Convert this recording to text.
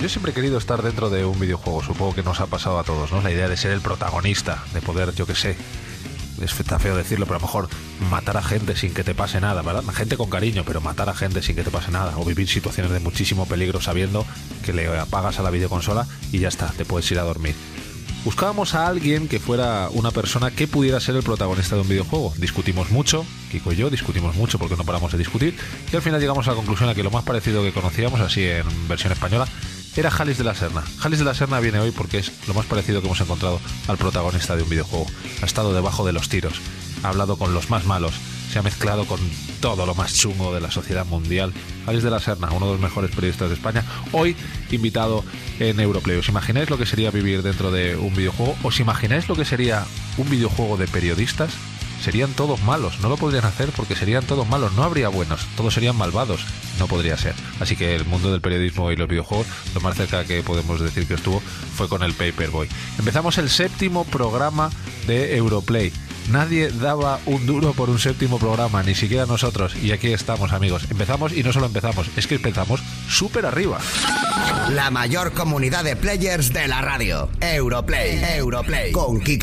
yo siempre he querido estar dentro de un videojuego, supongo que nos ha pasado a todos, ¿no? La idea de ser el protagonista, de poder, yo qué sé, es está feo decirlo, pero a lo mejor matar a gente sin que te pase nada, ¿verdad? Gente con cariño, pero matar a gente sin que te pase nada, o vivir situaciones de muchísimo peligro sabiendo que le apagas a la videoconsola y ya está, te puedes ir a dormir. Buscábamos a alguien que fuera una persona que pudiera ser el protagonista de un videojuego. Discutimos mucho, Kiko y yo discutimos mucho porque no paramos de discutir, y al final llegamos a la conclusión a que lo más parecido que conocíamos, así en versión española, era Jalis de la Serna. Jalis de la Serna viene hoy porque es lo más parecido que hemos encontrado al protagonista de un videojuego. Ha estado debajo de los tiros, ha hablado con los más malos, se ha mezclado con todo lo más chungo de la sociedad mundial. Jalis de la Serna, uno de los mejores periodistas de España, hoy invitado en Europlay. ¿Os imagináis lo que sería vivir dentro de un videojuego? ¿Os imagináis lo que sería un videojuego de periodistas? Serían todos malos, no lo podrían hacer porque serían todos malos, no habría buenos, todos serían malvados, no podría ser. Así que el mundo del periodismo y los videojuegos, lo más cerca que podemos decir que estuvo fue con el Paperboy. Empezamos el séptimo programa de Europlay. Nadie daba un duro por un séptimo programa, ni siquiera nosotros. Y aquí estamos, amigos. Empezamos y no solo empezamos, es que empezamos súper arriba. La mayor comunidad de players de la radio. Europlay. Europlay. Con Quique